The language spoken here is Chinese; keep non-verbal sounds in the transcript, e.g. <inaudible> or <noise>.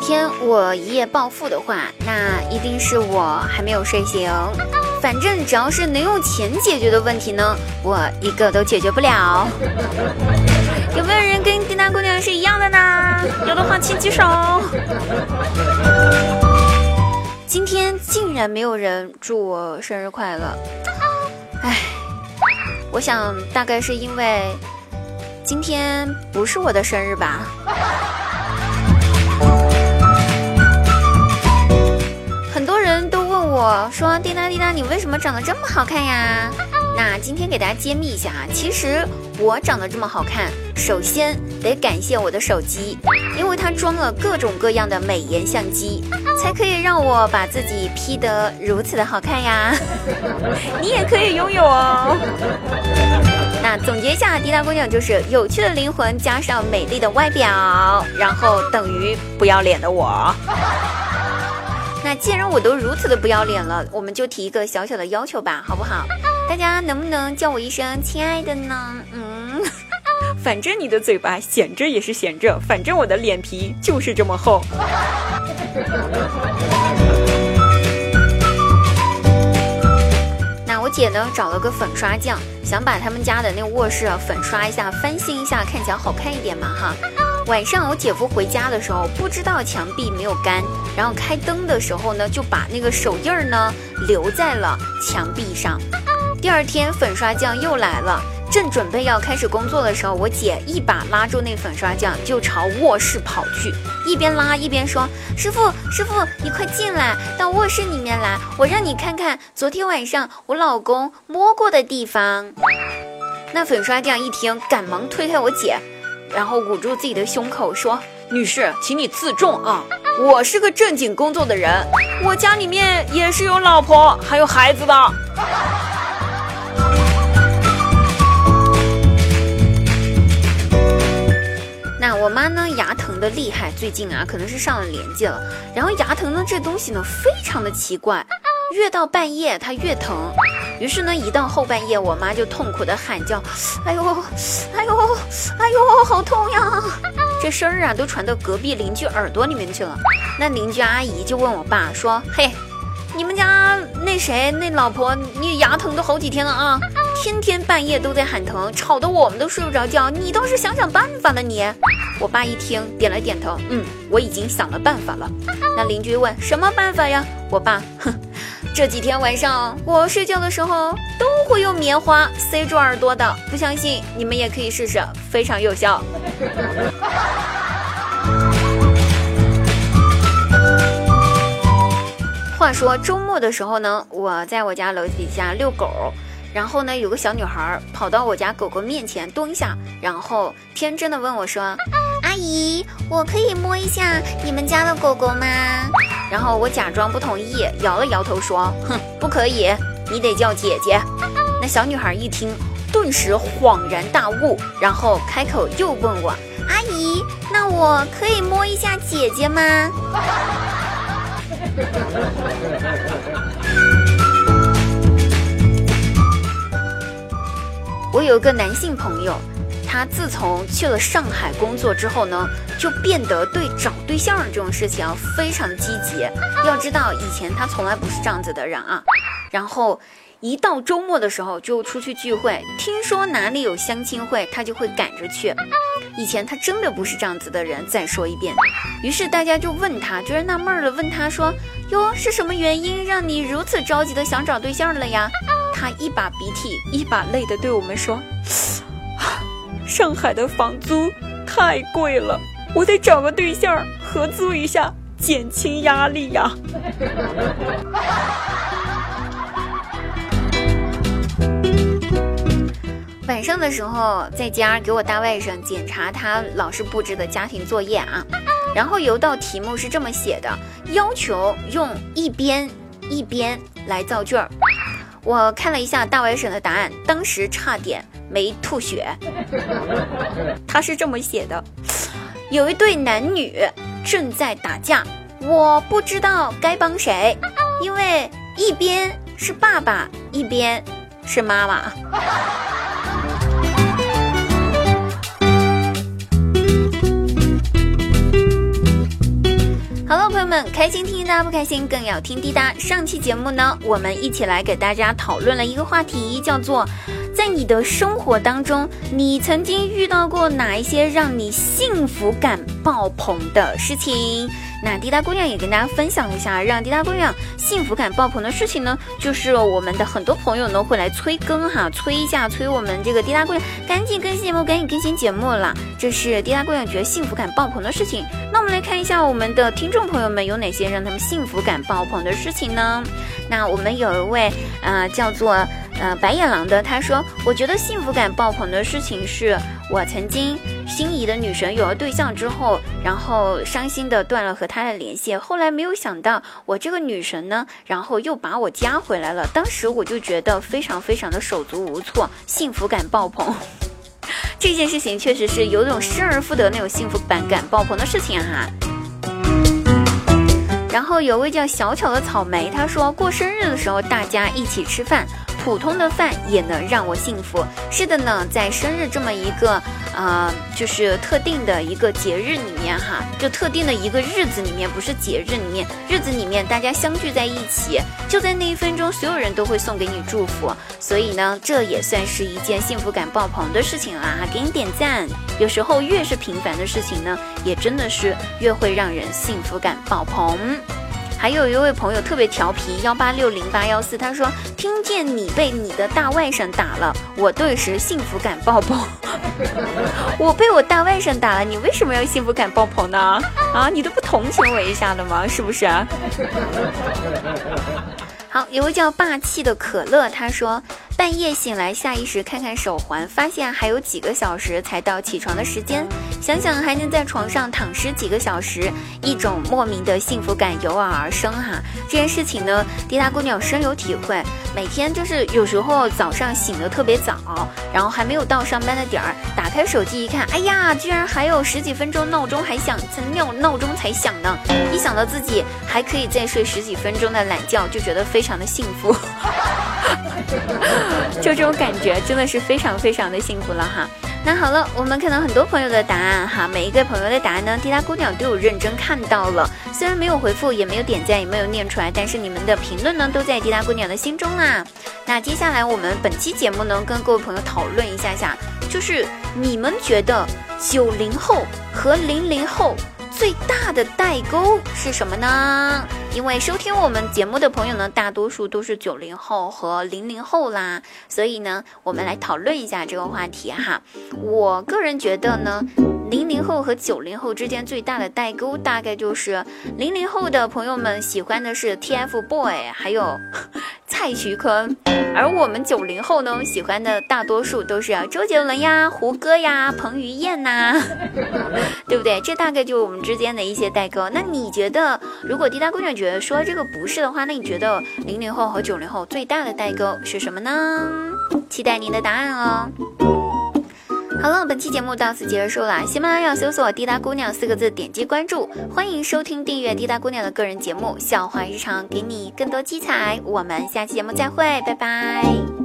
天我一夜暴富的话，那一定是我还没有睡醒。反正只要是能用钱解决的问题呢，我一个都解决不了。<laughs> 有没有人跟滴答姑娘是一样的呢？有的话请举手。今天竟然没有人祝我生日快乐，唉，我想大概是因为今天不是我的生日吧。我说滴答滴答，你为什么长得这么好看呀？那今天给大家揭秘一下啊，其实我长得这么好看，首先得感谢我的手机，因为它装了各种各样的美颜相机，才可以让我把自己 P 得如此的好看呀。<laughs> 你也可以拥有哦。那总结一下，滴答姑娘就是有趣的灵魂加上美丽的外表，然后等于不要脸的我。那既然我都如此的不要脸了，我们就提一个小小的要求吧，好不好？大家能不能叫我一声亲爱的呢？嗯，<laughs> 反正你的嘴巴闲着也是闲着，反正我的脸皮就是这么厚。<laughs> 那我姐呢，找了个粉刷匠，想把他们家的那个卧室啊粉刷一下，翻新一下，看起来好看一点嘛，哈。晚上我姐夫回家的时候，不知道墙壁没有干，然后开灯的时候呢，就把那个手印儿呢留在了墙壁上。第二天粉刷匠又来了，正准备要开始工作的时候，我姐一把拉住那粉刷匠，就朝卧室跑去，一边拉一边说：“师傅，师傅，你快进来，到卧室里面来，我让你看看昨天晚上我老公摸过的地方。”那粉刷匠一听，赶忙推开我姐。然后捂住自己的胸口说：“女士，请你自重啊！<laughs> 我是个正经工作的人，我家里面也是有老婆还有孩子的。<laughs> ”那我妈呢？牙疼的厉害，最近啊，可能是上了年纪了。然后牙疼呢，这东西呢，非常的奇怪，越到半夜它越疼。于是呢，一到后半夜，我妈就痛苦的喊叫：“哎呦，哎呦，哎呦，好痛呀！<laughs> ”这声儿啊，都传到隔壁邻居耳朵里面去了。那邻居阿姨就问我爸说：“嘿，你们家那谁那老婆，你牙疼都好几天了啊，天天半夜都在喊疼，吵得我们都睡不着觉。你倒是想想办法呢，你。”我爸一听，点了点头，嗯，我已经想了办法了。那邻居问：“什么办法呀？”我爸，哼。这几天晚上我睡觉的时候都会用棉花塞住耳朵的，不相信你们也可以试试，非常有效。<laughs> 话说周末的时候呢，我在我家楼底下遛狗，然后呢有个小女孩跑到我家狗狗面前蹲下，然后天真的问我说：“阿姨，我可以摸一下你们家的狗狗吗？”然后我假装不同意，摇了摇头说：“哼，不可以，你得叫姐姐。”那小女孩一听，顿时恍然大悟，然后开口又问我：“阿姨，那我可以摸一下姐姐吗？” <laughs> 我有个男性朋友。他自从去了上海工作之后呢，就变得对找对象这种事情非常积极。要知道，以前他从来不是这样子的人啊。然后一到周末的时候就出去聚会，听说哪里有相亲会，他就会赶着去。以前他真的不是这样子的人。再说一遍，于是大家就问他，觉得纳闷了，问他说：“哟，是什么原因让你如此着急的想找对象了呀？”他一把鼻涕一把泪的对我们说。上海的房租太贵了，我得找个对象合租一下，减轻压力呀。<laughs> 晚上的时候，在家给我大外甥检查他老师布置的家庭作业啊，然后有道题目是这么写的，要求用一边一边来造句儿。我看了一下大外甥的答案，当时差点。没吐血，他是这么写的：有一对男女正在打架，我不知道该帮谁，因为一边是爸爸，一边是妈妈。们开心听滴答，不开心更要听滴答。上期节目呢，我们一起来给大家讨论了一个话题，叫做在你的生活当中，你曾经遇到过哪一些让你幸福感爆棚的事情？那滴答姑娘也跟大家分享一下，让滴答姑娘幸福感爆棚的事情呢，就是我们的很多朋友呢会来催更哈，催一下，催我们这个滴答姑娘赶紧更新节目，赶紧更新节目了。这是滴答姑娘觉得幸福感爆棚的事情。那我们来看一下我们的听众朋友们有哪些让他们幸福感爆棚的事情呢？那我们有一位呃叫做呃白眼狼的，他说，我觉得幸福感爆棚的事情是我曾经。心仪的女神有了对象之后，然后伤心的断了和他的联系。后来没有想到，我这个女神呢，然后又把我加回来了。当时我就觉得非常非常的手足无措，幸福感爆棚。<laughs> 这件事情确实是有种失而复得那种幸福感感爆棚的事情哈。然后有位叫小巧的草莓，他说过生日的时候大家一起吃饭。普通的饭也能让我幸福。是的呢，在生日这么一个呃，就是特定的一个节日里面哈，就特定的一个日子里面，不是节日里面，日子里面大家相聚在一起，就在那一分钟，所有人都会送给你祝福。所以呢，这也算是一件幸福感爆棚的事情啦，给你点赞。有时候越是平凡的事情呢，也真的是越会让人幸福感爆棚。还有一位朋友特别调皮，幺八六零八幺四，他说听见你被你的大外甥打了，我顿时幸福感爆棚。<laughs> 我被我大外甥打了，你为什么要幸福感爆棚呢？啊，你都不同情我一下的吗？是不是？<laughs> 好，有位叫霸气的可乐，他说。半夜醒来，下意识看看手环，发现还有几个小时才到起床的时间。想想还能在床上躺尸几个小时，一种莫名的幸福感油然而生哈。这件事情呢，滴答姑娘深有体会。每天就是有时候早上醒得特别早，然后还没有到上班的点儿，打开手机一看，哎呀，居然还有十几分钟闹钟还响，才闹闹钟才响呢。一想到自己还可以再睡十几分钟的懒觉，就觉得非常的幸福。<laughs> 就这种感觉，真的是非常非常的幸福了哈。那好了，我们看到很多朋友的答案哈，每一个朋友的答案呢，滴答姑娘都有认真看到了。虽然没有回复，也没有点赞，也没有念出来，但是你们的评论呢，都在滴答姑娘的心中啦。那接下来我们本期节目呢，跟各位朋友讨论一下下，就是你们觉得九零后和零零后。最大的代沟是什么呢？因为收听我们节目的朋友呢，大多数都是九零后和零零后啦，所以呢，我们来讨论一下这个话题哈。我个人觉得呢，零零后和九零后之间最大的代沟，大概就是零零后的朋友们喜欢的是 TFBOY，还有。<laughs> 蔡徐坤，而我们九零后呢，喜欢的大多数都是周杰伦呀、胡歌呀、彭于晏呐，<laughs> 对不对？这大概就是我们之间的一些代沟。那你觉得，如果滴答姑娘觉得说这个不是的话，那你觉得零零后和九零后最大的代沟是什么呢？期待您的答案哦。好了，本期节目到此结束了。喜马拉雅搜索“滴答姑娘”四个字，点击关注，欢迎收听订阅滴答姑娘的个人节目《笑话日常》，给你更多精彩。我们下期节目再会，拜拜。